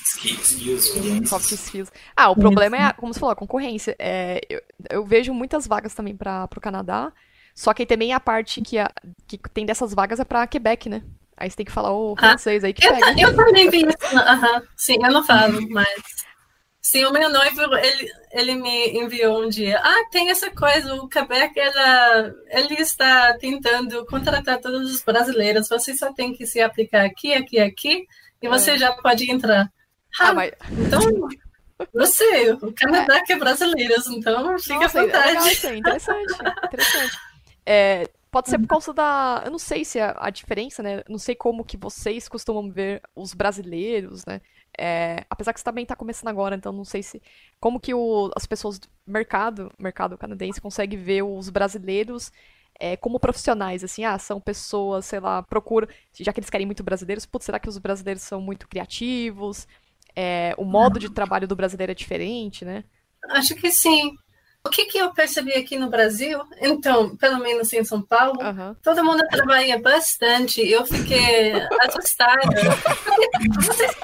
skills, Soft skills. Ah, o problema é, como você falou, a concorrência. É, eu, eu, vejo muitas vagas também para o Canadá, só que também a parte que, a, que tem dessas vagas é para Quebec, né? Aí você tem que falar o francês ah, aí que eu, pega. Eu também vi isso. Uh -huh. Sim, eu não falo, mas Sim, o meu noivo, ele, ele me enviou um dia. Ah, tem essa coisa, o Quebec, ela, ele está tentando contratar todos os brasileiros. Você só tem que se aplicar aqui, aqui, aqui, e você é. já pode entrar. Ah, ah mas... Então, você, o Canadá é. que é brasileiro, então fica Nossa, à é vontade. É interessante, interessante. É, pode ser por causa da. Eu não sei se a, a diferença, né? Não sei como que vocês costumam ver os brasileiros, né? É, apesar que você também está começando agora, então não sei se. Como que o, as pessoas do mercado, mercado canadense, consegue ver os brasileiros é, como profissionais, assim, ah, são pessoas, sei lá, procura. Já que eles querem muito brasileiros, putz, será que os brasileiros são muito criativos? É, o modo de trabalho do brasileiro é diferente, né? Acho que sim. O que, que eu percebi aqui no Brasil? Então, pelo menos em São Paulo, todo mundo trabalha bastante. Eu fiquei assustada. Vocês,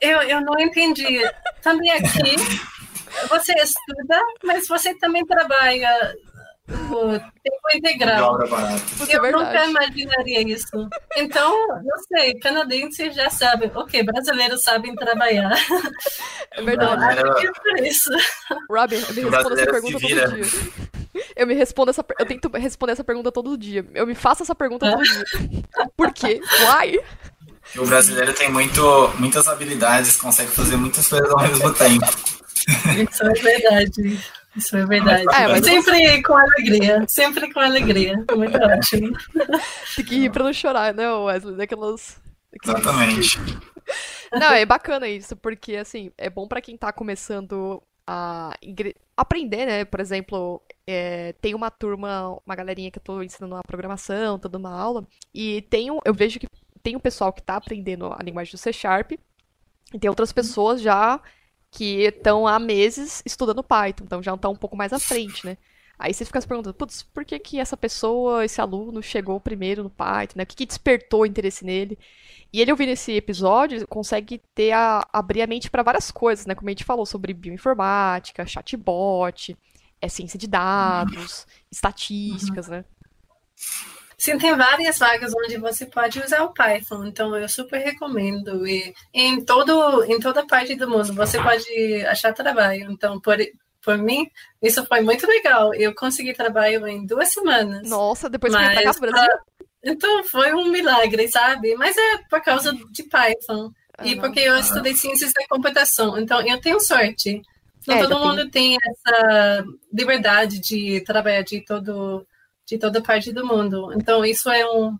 eu, eu não entendi. Também aqui, você estuda, mas você também trabalha o tempo integral. É eu nunca imaginaria isso. Então, não sei, canadenses já sabem. Ok, brasileiros sabem trabalhar. É verdade. Então, é por isso. Robin, eu me respondo essa pergunta todo dia. Eu me respondo essa eu tento responder essa pergunta todo dia. Eu me faço essa pergunta todo dia. Por quê? Why? O brasileiro tem muito, muitas habilidades, consegue fazer muitas coisas ao mesmo tempo. Isso é verdade. Isso é verdade. É, mas sempre com alegria. Sempre com alegria. Muito ótimo. Tem que rir pra não chorar, né, Wesley? Daquelas. Exatamente. Não, é bacana isso, porque assim, é bom para quem tá começando a aprender, né? Por exemplo, é, tem uma turma, uma galerinha que eu tô ensinando uma programação, tô dando uma aula, e tem um, eu vejo que tem o pessoal que está aprendendo a linguagem do C Sharp, e tem outras pessoas já que estão há meses estudando Python, então já estão um pouco mais à frente, né? Aí você fica se perguntando, putz, por que, que essa pessoa, esse aluno, chegou primeiro no Python, né? O que, que despertou o interesse nele? E ele ouvindo esse episódio consegue ter a, abrir a mente para várias coisas, né? Como a gente falou sobre bioinformática, chatbot, é ciência de dados, estatísticas, né? Sim, tem várias vagas onde você pode usar o Python, então eu super recomendo. E em, todo, em toda parte do mundo você pode achar trabalho. Então, por, por mim, isso foi muito legal. Eu consegui trabalho em duas semanas. Nossa, depois que eu para Brasil? Então, foi um milagre, sabe? Mas é por causa de Python. E porque eu estudei ciências da computação. Então, eu tenho sorte. Não é, todo mundo tem essa liberdade de trabalhar de todo de toda parte do mundo. Então, isso é um,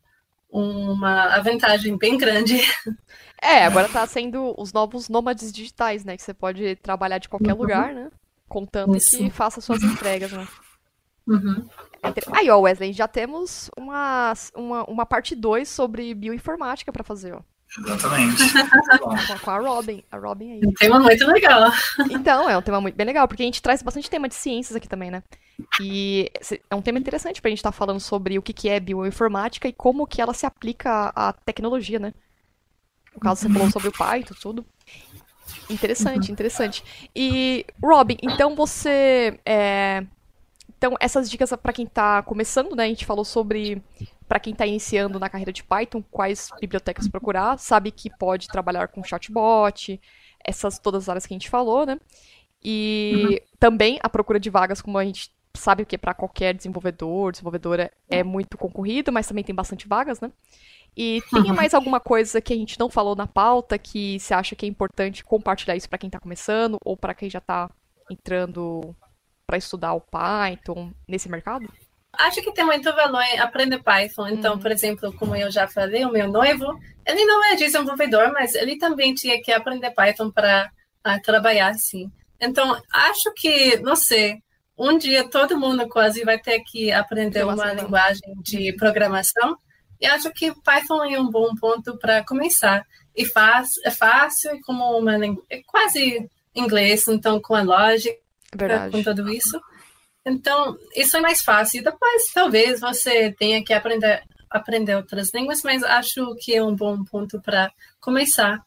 uma vantagem bem grande. É, agora está sendo os novos nômades digitais, né? Que você pode trabalhar de qualquer uhum. lugar, né? Contando isso. que faça suas entregas, né? Uhum. Aí, ó, Wesley, já temos uma, uma, uma parte 2 sobre bioinformática para fazer, ó. Exatamente. com, com a Robin, a Robin aí. Um tema muito legal. Então, é um tema muito bem legal, porque a gente traz bastante tema de ciências aqui também, né? E é um tema interessante pra gente estar tá falando sobre o que, que é bioinformática e como que ela se aplica à tecnologia, né? No caso, você falou sobre o Python, tudo. Interessante, interessante. E, Robin, então você. É... Então, essas dicas para quem está começando, né? A gente falou sobre para quem está iniciando na carreira de Python, quais bibliotecas procurar, sabe que pode trabalhar com chatbot, essas todas as áreas que a gente falou, né? E uhum. também a procura de vagas, como a gente sabe que para qualquer desenvolvedor, desenvolvedora é muito concorrido, mas também tem bastante vagas, né? E tem uhum. mais alguma coisa que a gente não falou na pauta que você acha que é importante compartilhar isso para quem está começando ou para quem já está entrando para estudar o Python nesse mercado? Acho que tem muito valor em aprender Python. Então, uhum. por exemplo, como eu já falei, o meu noivo, ele não é desenvolvedor, mas ele também tinha que aprender Python para uh, trabalhar assim. Então, acho que, não sei, um dia todo mundo quase vai ter que aprender uma linguagem de programação. E acho que Python é um bom ponto para começar. E faz, é fácil, é como uma é quase inglês, então com a lógica, Verdade. com tudo isso. Então, isso é mais fácil. Depois, talvez você tenha que aprender aprender outras línguas, mas acho que é um bom ponto para começar.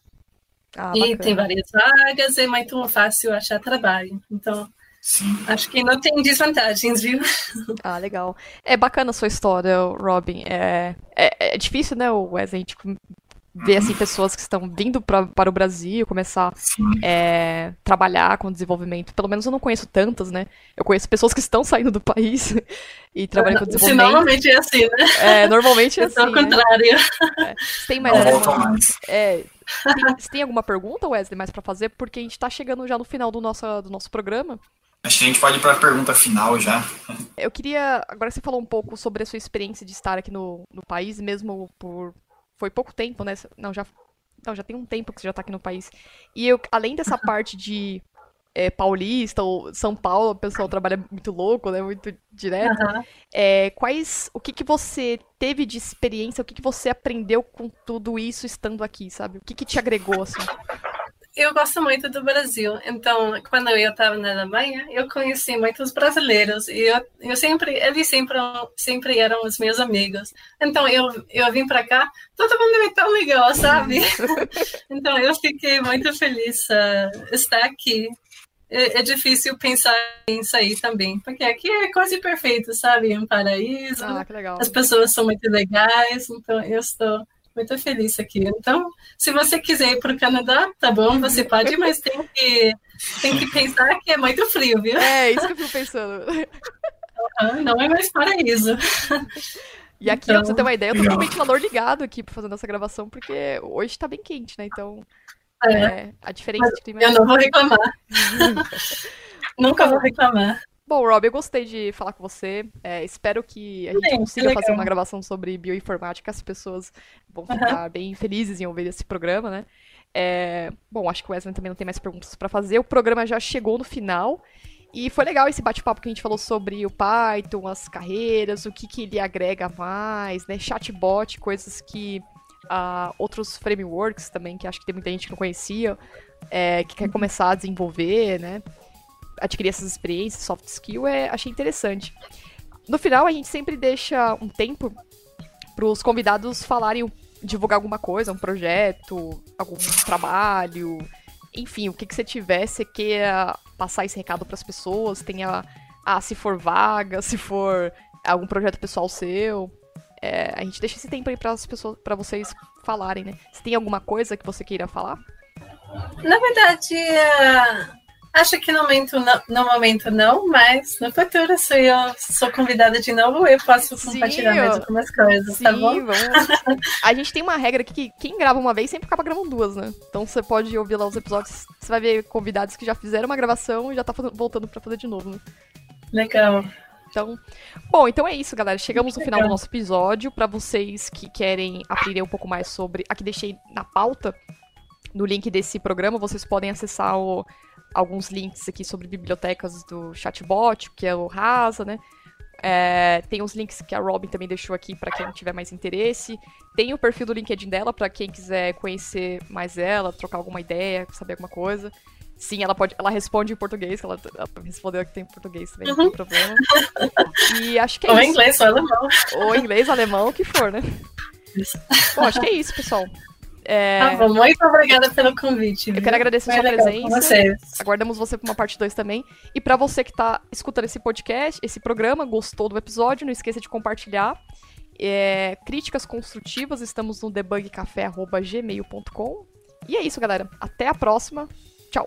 Ah, e bacana. tem várias vagas, é muito fácil achar trabalho. Então, Sim. Acho que não tem desvantagens, viu? Ah, legal. É bacana a sua história, Robin. É, é, é difícil, né, Wesley, a gente ver assim, pessoas que estão vindo pra, para o Brasil, começar a é, trabalhar com desenvolvimento. Pelo menos eu não conheço tantas, né? Eu conheço pessoas que estão saindo do país e trabalham com desenvolvimento. Se normalmente é assim, né? É, normalmente é assim. Ao né? contrário. É. Tem mais alguma... É, tem, tem alguma pergunta, Wesley, mais para fazer? Porque a gente está chegando já no final do nosso, do nosso programa. Acho que a gente pode ir para a pergunta final já. Eu queria. Agora você falou um pouco sobre a sua experiência de estar aqui no, no país, mesmo por. Foi pouco tempo, né? Não, já. Não, já tem um tempo que você já está aqui no país. E eu, além dessa parte de é, paulista ou São Paulo, o pessoal trabalha muito louco, né? Muito direto. Uhum. É, quais. O que, que você teve de experiência? O que, que você aprendeu com tudo isso estando aqui, sabe? O que, que te agregou, assim? Eu gosto muito do Brasil. Então, quando eu estava na Alemanha, eu conheci muitos brasileiros e eu, eu sempre, eles sempre, sempre eram os meus amigos. Então, eu, eu vim para cá, todo mundo é tão legal, sabe? então, eu fiquei muito feliz uh, estar aqui. É, é, difícil pensar em sair também, porque aqui é quase perfeito, sabe? Um paraíso. Ah, que legal. As pessoas são muito legais, então eu estou muito feliz aqui. Então, se você quiser ir para o Canadá, tá bom, você pode, mas tem que, tem que pensar que é muito frio, viu? É, isso que eu fico pensando. Não é mais paraíso. E aqui, então, pra você ter uma ideia, eu tô com o ventilador ligado aqui para fazer nossa gravação, porque hoje tá bem quente, né? Então, é, é a diferença de clima... Eu não vou reclamar. Nunca vou reclamar. Bom, Rob, eu gostei de falar com você. É, espero que a gente Sim, consiga fazer uma gravação sobre bioinformática. As pessoas vão ficar uhum. bem felizes em ouvir esse programa, né? É, bom, acho que o Wesley também não tem mais perguntas para fazer. O programa já chegou no final. E foi legal esse bate-papo que a gente falou sobre o Python, as carreiras, o que, que ele agrega mais, né? Chatbot, coisas que uh, outros frameworks também, que acho que tem muita gente que não conhecia, é, que quer começar a desenvolver, né? Adquirir essas experiências, soft skill, é, achei interessante. No final, a gente sempre deixa um tempo para os convidados falarem, divulgar alguma coisa, um projeto, algum trabalho, enfim, o que, que você tiver, você queira passar esse recado para as pessoas, tenha, ah, se for vaga, se for algum projeto pessoal seu, é, a gente deixa esse tempo aí para as pessoas, para vocês falarem, né? Se tem alguma coisa que você queira falar? Na verdade, uh Acho que no momento não, no momento não, mas no futuro, se eu sou convidada de novo, eu posso compartilhar sim, mais algumas coisas, tá sim, tá bom? Vamos. A gente tem uma regra aqui que quem grava uma vez sempre acaba gravando duas, né? Então você pode ouvir lá os episódios, você vai ver convidados que já fizeram uma gravação e já tá voltando pra fazer de novo, né? Legal. Então, bom, então é isso, galera. Chegamos no final do nosso episódio. Para vocês que querem aprender um pouco mais sobre, aqui deixei na pauta, no link desse programa, vocês podem acessar o alguns links aqui sobre bibliotecas do chatbot, que é o Rasa, né? É, tem os links que a Robin também deixou aqui para quem tiver mais interesse. Tem o perfil do LinkedIn dela para quem quiser conhecer mais ela, trocar alguma ideia, saber alguma coisa. Sim, ela pode. Ela responde em português, ela, ela respondeu que tem em português também, uhum. não tem problema. E acho que é ou isso. Ou inglês ou alemão. Ou inglês, alemão, o que for, né? Bom, acho que é isso, pessoal. É... Bom, muito obrigada pelo convite. Eu quero agradecer a sua presença. Aguardamos você para uma parte 2 também. E para você que está escutando esse podcast, esse programa, gostou do episódio, não esqueça de compartilhar. É... críticas construtivas, estamos no debugcafé.gmail.com. E é isso, galera. Até a próxima. Tchau.